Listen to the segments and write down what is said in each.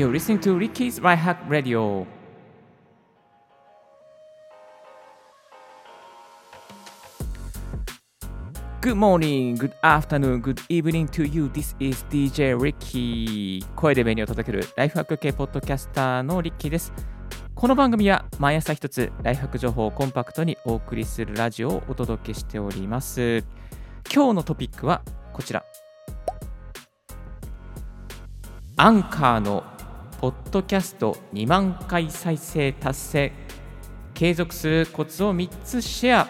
You're listening to Ricky's Right Hack Radio. Good morning, good afternoon, good evening to you. This is DJ Ricky. 声で紅を届けるライフハック系ポッドキャスターのリッキーです。この番組は毎朝一つライフハック情報をコンパクトにお送りするラジオをお届けしております。今日のトピックはこちら。アンカーのポッドキャスト2万回再生達成。継続するコツを3つシェア。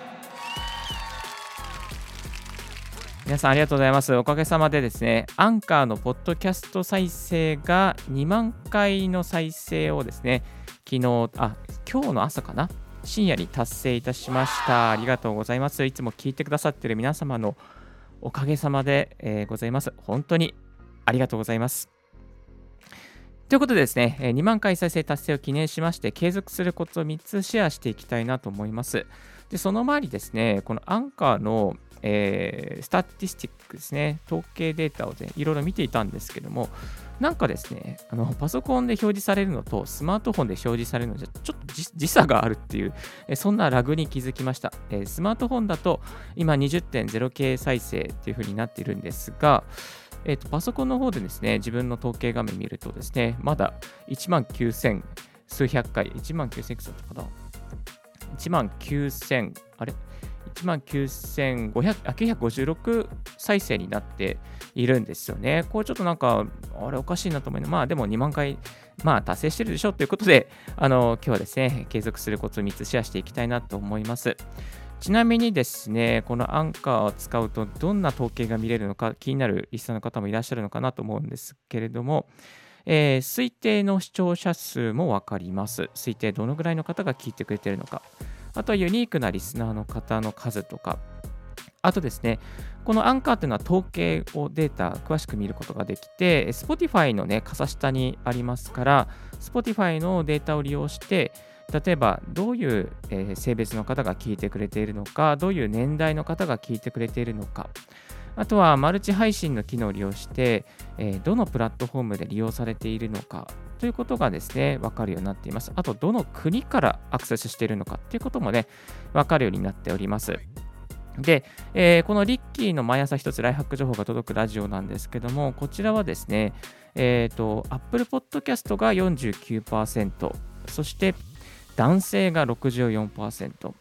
皆さんありがとうございます。おかげさまでですねアンカーのポッドキャスト再生が2万回の再生をですね昨日あ今日の朝かな？深夜に達成いたしました。ありがとうございます。いつも聞いてくださってる皆様のおかげさまで、えー、ございます。本当にありがとうございます。ということでですね、2万回再生達成を記念しまして、継続するコツを3つシェアしていきたいなと思います。で、その前にですね、このアンカーの、えー、スタティスティックですね、統計データを、ね、いろいろ見ていたんですけども、なんかですね、あのパソコンで表示されるのとスマートフォンで表示されるのじゃちょっと時差があるっていう、そんなラグに気づきました。えスマートフォンだと今 20.0K 再生っていう風になっているんですが、えーと、パソコンの方でですね、自分の統計画面見るとですね、まだ1万9000数百回、1万9000いくつだったかな ?1 万9000、あれ ?1 万9500あ956再生になっているんですよね。これちょっとなんか、あれおかしいなと思いまあでも2万回、まあ達成してるでしょということで、あの、今日はですね、継続するコツを3つシェアしていきたいなと思います。ちなみにですね、このアンカーを使うとどんな統計が見れるのか気になるリスナーの方もいらっしゃるのかなと思うんですけれども、えー、推定の視聴者数も分かります。推定どのぐらいの方が聞いてくれてるのか。あとはユニークなリスナーの方の数とか。あとですね、このアンカーというのは統計をデータ詳しく見ることができて、Spotify のね、傘下にありますから、Spotify のデータを利用して、例えばどういう、性別の方が聞いてくれているのか、どういう年代の方が聞いてくれているのか、あとはマルチ配信の機能を利用して、どのプラットフォームで利用されているのかということがですね、分かるようになっています。あと、どの国からアクセスしているのかということもね、分かるようになっております。で、えー、このリッキーの毎朝一つライハック情報が届くラジオなんですけども、こちらはですね、えっ、ー、と、Apple Podcast が49%、そして男性が64%、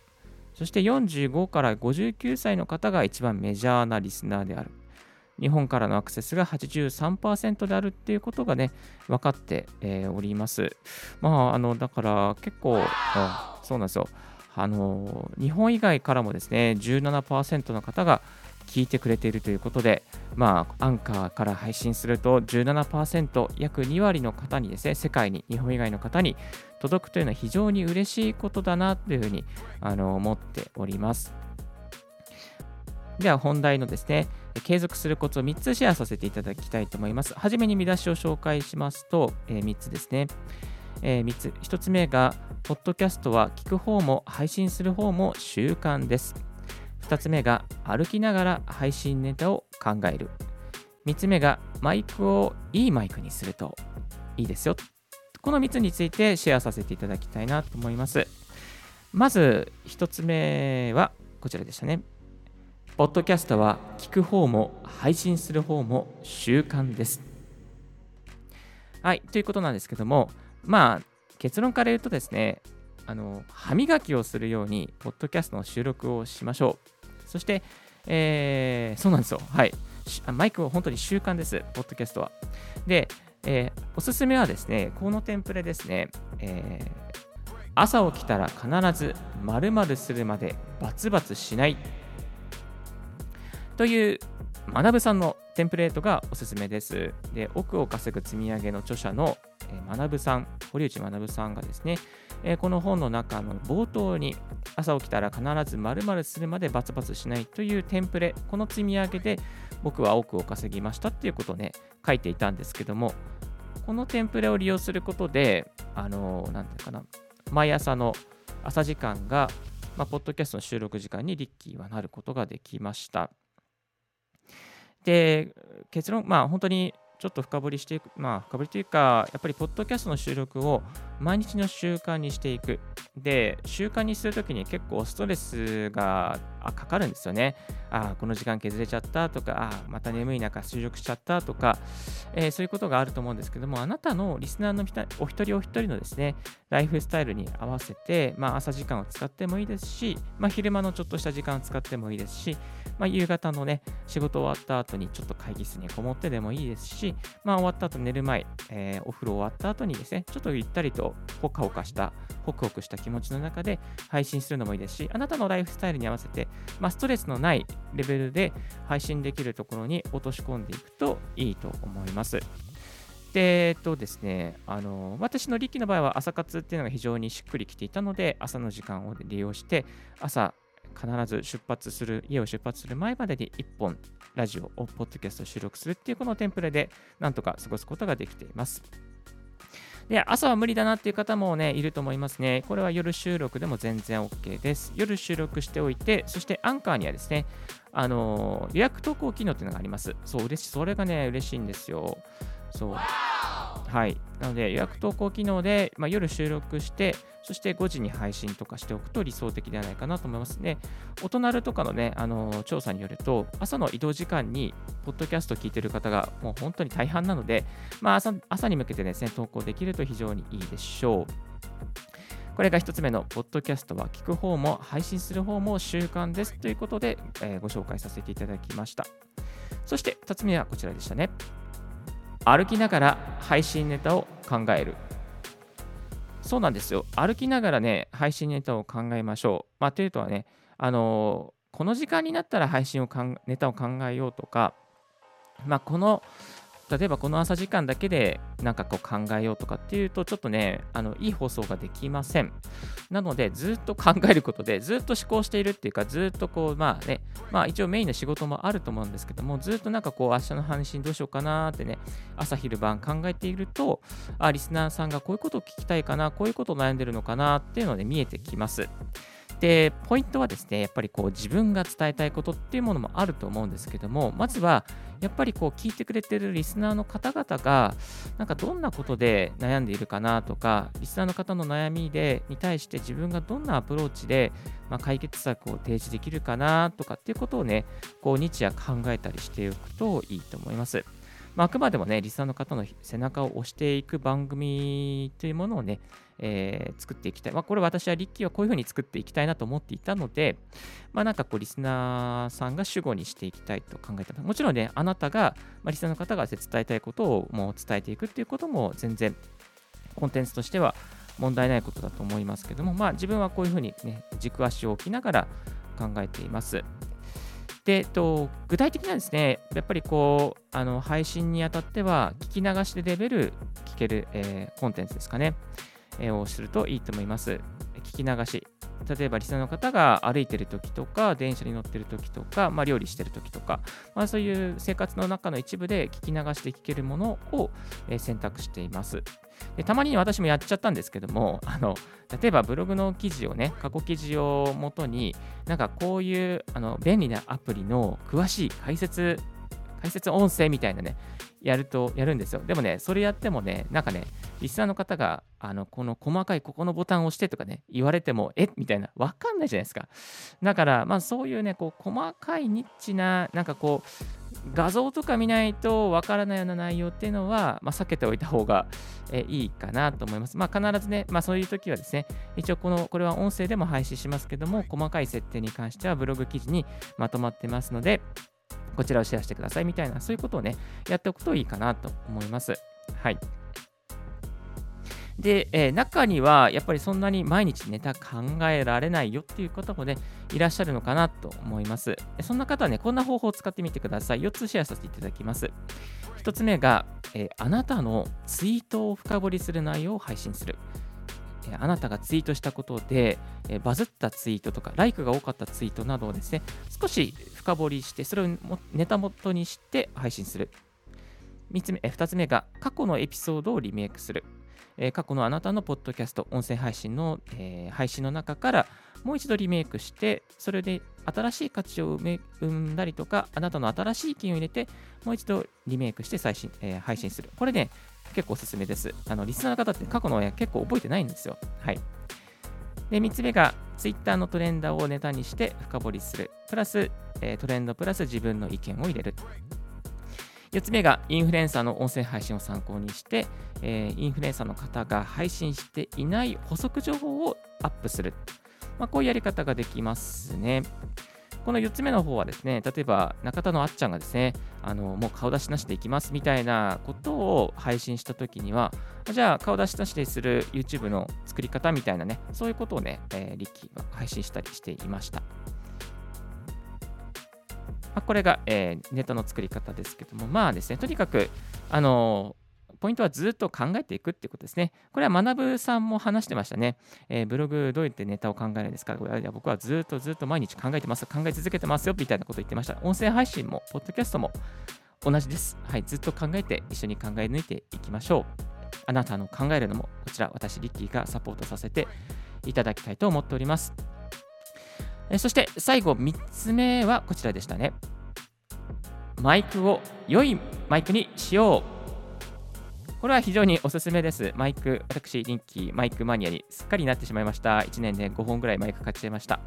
そして45から59歳の方が一番メジャーなリスナーである。日本からのアクセスが83%であるっていうことがね、分かって、えー、おります。まあ、あの、だから結構、そうなんですよ。あの、日本以外からもですね、17%の方が聞いてくれているということで、まあ、アンカーから配信すると17%、約2割の方にですね、世界に、日本以外の方に届くというのは非常に嬉しいことだなというふうにあの思っております。では本題のですね、継続するコツを3つシェアさせていただきたいと思います。はじめに見出しを紹介しますと、えー、3つですね。えー、3つ。1つ目が、ポッドキャストは聞く方も配信する方も習慣です。2つ目が歩きながら配信ネタを考える。3つ目がマイクをいいマイクにするといいですよ。この3つについてシェアさせていただきたいなと思います。まず1つ目はこちらでしたね。ポッドキャストは聞く方も配信する方も習慣です。はい、ということなんですけども、まあ結論から言うとですね、あの歯磨きをするように、ポッドキャストの収録をしましょう。そして、えー、そうなんですよ。はい。マイクは本当に習慣です、ポッドキャストは。で、えー、おすすめはですね、このテンプレですね、えー、朝起きたら必ず〇〇するまでバツバツしないという学さんのテンプレートがおすすめです。で、奥を稼ぐ積み上げの著者の学さん、堀内学さんがですね、え、この本の中の冒頭に朝起きたら必ず〇〇するまでバツバツしないというテンプレ、この積み上げで僕は多くを稼ぎましたっていうことをね、書いていたんですけども、このテンプレを利用することで、あのー、なんていうかな、毎朝の朝時間が、まあ、ポッドキャストの収録時間にリッキーはなることができました。で、結論、まあ本当にちょっと深掘りしていく、まあ、深掘りというか、やっぱり、ポッドキャストの収録を毎日の習慣にしていく。で、習慣にするときに結構ストレスがかかるんですよね。ああ、この時間削れちゃったとか、ああ、また眠い中収録しちゃったとか、えー、そういうことがあると思うんですけども、あなたのリスナーのお一人お一人のですね、ライフスタイルに合わせて、まあ、朝時間を使ってもいいですし、まあ、昼間のちょっとした時間を使ってもいいですし、まあ、夕方のね、仕事終わった後にちょっと会議室にこもってでもいいですし、まあ、終わった後寝る前、えー、お風呂終わった後にですね、ちょっとゆったりとほかほかした、ホクホクした気持ちの中で配信するのもいいですし、あなたのライフスタイルに合わせて、まあ、ストレスのないレベルで配信できるところに落とし込んでいくといいと思います。で、えっとですね、あの私の力の場合は朝活っていうのが非常にしっくりきていたので、朝の時間を利用して、朝必ず出発する、家を出発する前までに1本ラジオを、ポッドキャストを収録するっていうこのテンプレでなんとか過ごすことができています。で、朝は無理だなっていう方もね、いると思いますね。これは夜収録でも全然 OK です。夜収録しておいて、そしてアンカーにはですね、あの予約投稿機能っていうのがあります。そう、嬉しい。それがね、嬉しいんですよ。そう。はい。なので、予約投稿機能で、まあ、夜収録して、そして5時に配信とかしておくと理想的ではないかなと思いますね。お隣とかのね、あの調査によると、朝の移動時間に、ポッドキャスト聞いてる方がもう本当に大半なので、まあ朝、朝に向けてですね、投稿できると非常にいいでしょう。これが1つ目の、ポッドキャストは聞く方も配信する方も習慣ですということで、えー、ご紹介させていただきました。そして2つ目はこちらでしたね。歩きながら配信ネタを考える。そうなんですよ。歩きながらね、配信ネタを考えましょう。まあ、というとはね、あのー、この時間になったら配信をかん、ネタを考えようとか、まあ、この例えばこの朝時間だけでなんかこう考えようとかっていうとちょっとねあのいい放送ができません。なのでずっと考えることでずっと思考しているっていうかずっとこうまあねまあ一応メインの仕事もあると思うんですけどもずっとなんかこう明日の配信どうしようかなってね朝昼晩考えているとあリスナーさんがこういうことを聞きたいかなこういうことを悩んでるのかなっていうので見えてきます。で、ポイントはですね、やっぱりこう自分が伝えたいことっていうものもあると思うんですけども、まずはやっぱりこう聞いてくれてるリスナーの方々が、なんかどんなことで悩んでいるかなとか、リスナーの方の悩みでに対して自分がどんなアプローチで、まあ、解決策を提示できるかなとかっていうことをね、こう日夜考えたりしておくといいと思います。まあ、あくまでもね、リスナーの方の背中を押していく番組というものをね、えー、作っていきたい。まあ、これ私はリッキーはこういうふうに作っていきたいなと思っていたので、まあ、なんかこう、リスナーさんが主語にしていきたいと考えてます。もちろんね、あなたが、まあ、リスナーの方が伝えたいことをもう伝えていくっていうことも全然、コンテンツとしては問題ないことだと思いますけども、まあ、自分はこういうふうにね、軸足を置きながら考えています。で、えっと、具体的にはですね、やっぱりこう、あの配信にあたっては、聞き流しでレベル聞ける、えー、コンテンツですかね。をするといいと思います。聞き流し。例えば、リスナーの方が歩いてる時とか、電車に乗ってる時とか、まあ、料理してる時とか、まあ、そういう生活の中の一部で聞き流して聞けるものを、選択しています。でたまに私もやっちゃったんですけども、あの例えばブログの記事をね、過去記事をもとに、なんかこういうあの便利なアプリの詳しい解説解説音声みたいなね、やると、やるんですよ。でもね、それやってもね、なんかね、リスナーの方が、あの、この細かいここのボタンを押してとかね、言われても、え？みたいな、わかんないじゃないですか。だから、まあそういうね、こう、細かいニッチな、なんかこう、画像とか見ないとわからないような内容っていうのは、まあ、避けておいた方が、えいいかなと思います。まあ、必ずね、まあ、そういう時はですね、一応この、これは音声でも配信しますけども、細かい設定に関してはブログ記事にまとまってますので、こちらをシェアしてくださいみたいな、そういうことをね、やっておくといいかなと思います。はい。で、えー、中にはやっぱりそんなに毎日ネタ考えられないよっていう方もね、いらっしゃるのかなと思います。そんな方はね、こんな方法を使ってみてください。4つシェアさせていただきます。1つ目が、えー、あなたのツイートを深掘りする内容を配信する。えあなたがツイートしたことで、えバズったツイートとか、ライクが多かったツイートなどをですね、少し深掘りして、それをネタ元にして配信する。3つ目、2つ目が、過去のエピソードをリメイクする。え過去のあなたのポッドキャスト、音声配信の、え、配信の中からもう一度リメイクして、それで新しい価値を生んだりとか、あなたの新しい意見を入れて、もう一度リメイクして最新、え、配信する。これね、結構おすすめです。あのリスナーの方って過去の親結構覚えてないんですよ。はい。で、3つ目が Twitter のトレンドをネタにして深掘りする。プラス、え、トレンドプラス自分の意見を入れる。4つ目がインフルエンサーの音声配信を参考にして、え、インフルエンサーの方が配信していない補足情報をアップする。まあ、こういうやり方ができますね。この4つ目の方はですね、例えば中田のあっちゃんがですね、あのもう顔出しなしでいきますみたいなことを配信したときには、じゃあ顔出しなしでする YouTube の作り方みたいなね、そういうことをね、えー、リッキーが配信したりしていました。まあ、これが、えー、ネタの作り方ですけども、まあですね、とにかく、あのポイントはずっと考えていくってことですね。これは学さんも話してましたね。えー、ブログどうやってネタを考えるんですか？これ僕はずっとずっと毎日考えてます。考え続けてますよみたいなこと言ってました。音声配信も、ポッドキャストも同じです。はい、ずっと考えて一緒に考え抜いていきましょう。あなたの考えるのも、こちら私、リッキーがサポートさせていただきたいと思っております。えそして最後3つ目はこちらでしたね。マイクを良いマイクにしよう。これは非常におすすめです。マイク、私、リッキー、マイクマニアにすっかりなってしまいました。1年で5本ぐらいマイク買っちゃいました。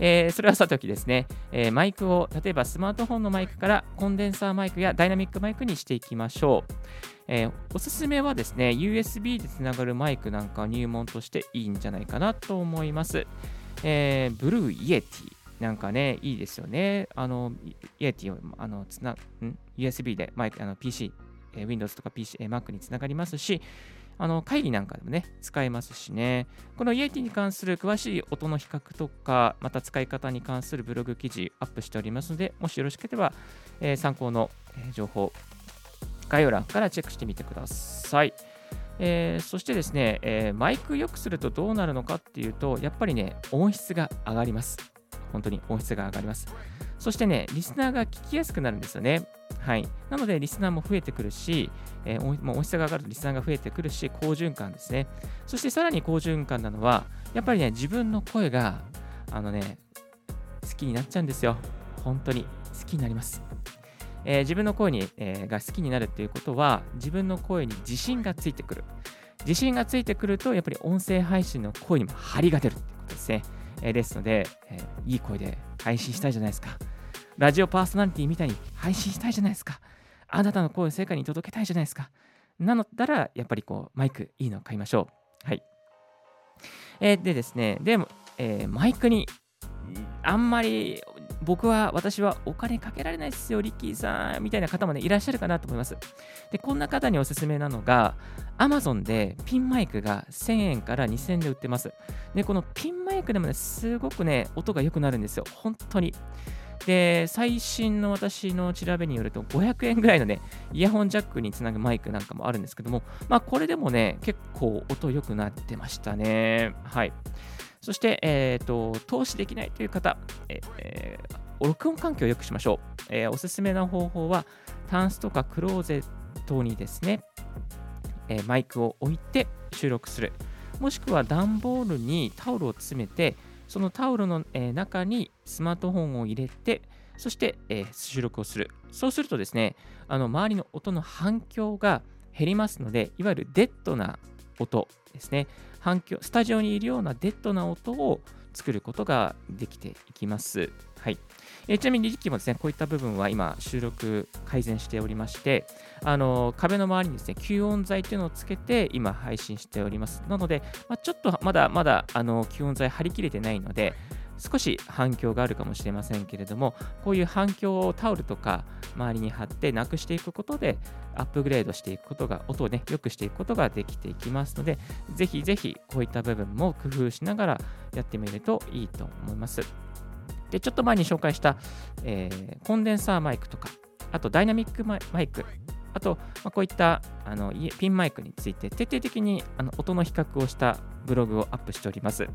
えー、それはさておきですね、えー、マイクを例えばスマートフォンのマイクからコンデンサーマイクやダイナミックマイクにしていきましょう。えー、おすすめはですね、USB でつながるマイクなんか入門としていいんじゃないかなと思います。えー、 Blue Yeti。なんかね、いいですよね。あの、 Yeti をあのつな、ん？USB でマイク、あの PC え Windows とか PC、え Mac につながりますし、あの会議なんかでもね、使えますしね。このイエティに関する詳しい音の比較とか、また使い方に関するブログ記事アップしておりますので、もしよろしければ、えー、参考の、情報、概要欄からチェックしてみてください。えー、そしてですね、えー、マイク良くするとどうなるのかっていうと、やっぱりね、音質が上がります。本当に音質が上がります。そしてね、リスナーが聞きやすくなるんですよね。はい。なので、リスナーも増えてくるし、えー、まあ、音質が上がるとリスナーが増えてくるし、好循環ですね。そしてさらに好循環なのは、やっぱりね、自分の声が、あのね、好きになっちゃうんですよ。本当に好きになります。えー、自分の声に、えー、が好きになるっていうことは、自分の声に自信がついてくる。自信がついてくると、やっぱり音声配信の声にも張りが出るってことですね。え、ですので、えいい声で配信したいじゃないですか。ラジオパーソナリティみたいに配信したいじゃないですか。あなたの声を世界に届けたいじゃないですか。なのだら、やっぱりこう、マイクいいのを買いましょう。はい。えー、でですね、でも、えー、マイクにあんまり僕は、私はお金かけられないですよ、リッキーさん、みたいな方もね、いらっしゃるかなと思います。で、こんな方におすすめなのが、Amazon でピンマイクが1000円から2000円で売ってます。で、このピンマイクでもね、すごくね、音が良くなるんですよ、本当に。で、最新の私の調べによると、500円ぐらいのね、イヤホンジャックにつなぐマイクなんかもあるんですけども、まあ、これでもね、結構音良くなってましたね。はい。そして、えーと、投資できないという方、えー、録音環境を良くしましょう、えー、おすすめな方法は、タンスとかクローゼットにですね、えー、マイクを置いて収録する。もしくは段ボールにタオルを詰めて、そのタオルの、え中にスマートフォンを入れて、そして、え収録をする。そうするとですね、あの周りの音の反響が減りますので、いわゆるデッドな音ですね、反響、スタジオにいるようなデッドな音を作ることができていきます。はい。えちなみに、リッキーもですね、こういった部分は今、収録改善しておりまして、あの壁の周りにですね、吸音材というのをつけて、今、配信しております。なので、まあ、ちょっとまだまだあの吸音材張り切れてないので、少し反響があるかもしれませんけれども、こういう反響をタオルとか周りに貼ってなくしていくことで、アップグレードしていくことが、音をね、良くしていくことができていきますので、ぜひぜひこういった部分も工夫しながらやってみるといいと思います。で、ちょっと前に紹介した、えー、コンデンサーマイクとか、あとダイナミックマイク、あと、まあ、こういったあのピンマイクについて徹底的にあの音の比較をしたブログをアップしております。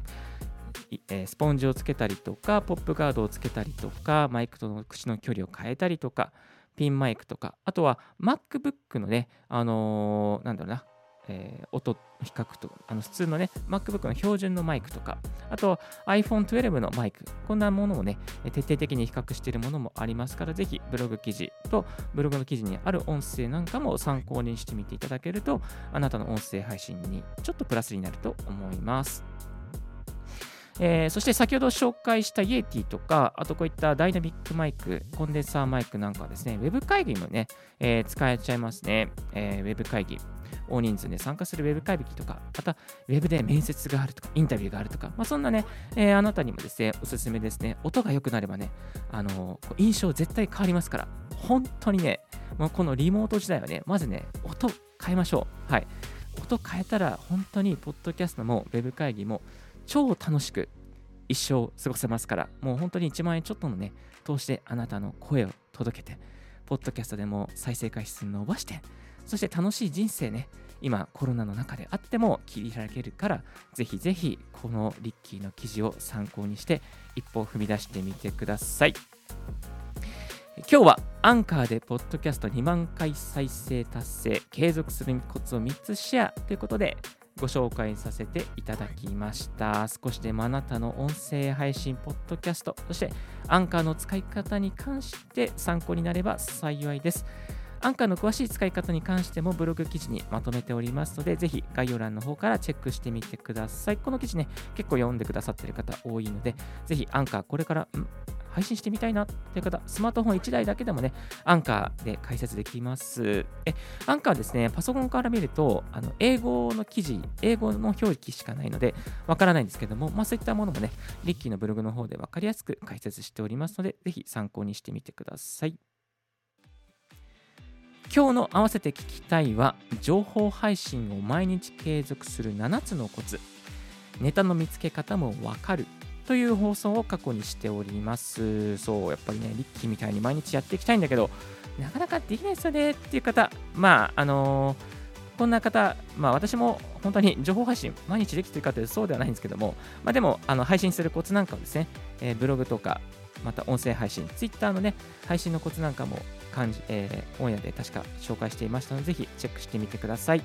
スポンジをつけたりとか、ポップガードをつけたりとか、マイクとの口の距離を変えたりとか、ピンマイクとか、あとは MacBook のね、あのー、なんだろうな、えー、音比較とあの普通のね MacBook の標準のマイクとかあと iPhone12 のマイクこんなものをね徹底的に比較しているものもありますからぜひブログ記事とブログの記事にある音声なんかも参考にしてみていただけるとあなたの音声配信にちょっとプラスになると思います。えー、そして先ほど紹介したイエティとか、あとこういったダイナミックマイク、コンデンサーマイクなんかはですね、ウェブ会議もね、えー、使えちゃいますね。えー、ウェブ会議。大人数で参加するウェブ会議とか、またウェブで面接があるとか、インタビューがあるとか、まあ、そんなね、えー、あなたにもですね、おすすめですね。音が良くなればね、あのー、印象絶対変わりますから、本当にね、もうこのリモート時代はね、まずね、音変えましょう。はい。音変えたら、本当にポッドキャストもウェブ会議も超楽しく一生過ごせますから、もう本当に1万円ちょっとのね、通してあなたの声を届けて、ポッドキャストでも再生回数伸ばして、そして楽しい人生ね、今コロナの中であっても切り開けるから、ぜひぜひこのリッキーの記事を参考にして一歩踏み出してみてください。今日はアンカーでポッドキャスト2万回再生達成、継続するコツを3つシェアということで、ご紹介させていただきました。少しでもあなたの音声配信、ポッドキャスト、そしてアンカーの使い方に関して参考になれば幸いです。アンカーの詳しい使い方に関してもブログ記事にまとめておりますので、ぜひ概要欄の方からチェックしてみてください。この記事ね、結構読んでくださってる方多いので、ぜひアンカーこれから、ん？配信してみたいなっていう方、スマートフォン1台だけでもね、アンカーで解説できます。え、アンカーですね、パソコンから見ると、あの英語の記事、英語の表記しかないので、わからないんですけども、まあそういったものもね、リッキーのブログの方でわかりやすく解説しておりますので、ぜひ参考にしてみてください。今日の合わせて聞きたいは、情報配信を毎日継続する7つのコツ。ネタの見つけ方もわかるという放送を過去にしております。そう、やっぱりね、リッキーみたいに毎日やっていきたいんだけど、なかなかできないですよねっていう方、まあ、あのー、こんな方、まあ私も本当に情報配信毎日できてるかというとそうではないんですけども、まあでも、あの配信するコツなんかをですね、えー、ブログとか、また音声配信、ツイッターのね、配信のコツなんかも感じ、えー、オンエアで確か紹介していましたので、ぜひチェックしてみてください。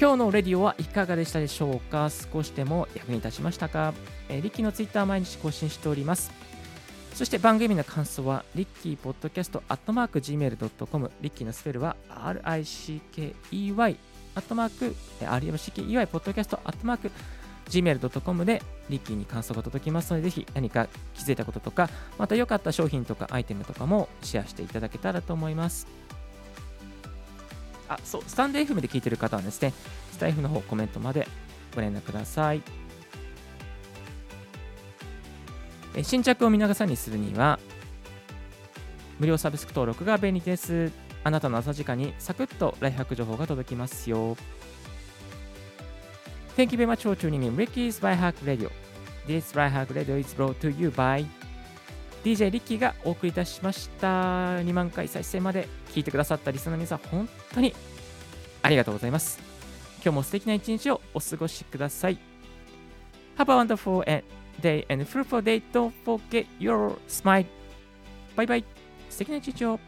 今日のレディオはいかがでしたでしょうか？少しでも役に立ちましたか、えー、リッキーのツイッター毎日更新しております。そして番組の感想は、リッキーポッドキャストアットマーク Gmail.com、リッキーのスペルは RICKEY アットマーク RMCKEY ポッドキャストアットマーク Gmail.com でリッキーに感想が届きますので、ぜひ何か気づいたこととか、また良かった商品とかアイテムとかもシェアしていただけたらと思います。あ、そう、スタンド FM で聞いてる方はですね、スタイフの方コメントまでご連絡ください。え新着を見逃さにするには、無料サブスク登録が便利です。あなたの朝時間にサクッとライフハック情報が届きますよ。Thank you very much for tuning in Ricky's Life Hack Radio. This Life Hack Radio is brought to you by DJ リッキーがお送りいたしました。2万回再生まで聞いてくださったリスナーの皆さん、本当にありがとうございます。今日も素敵な一日をお過ごしください。Have a wonderful day and fruitful day. Don't forget your smile. バイバイ。素敵な一日を。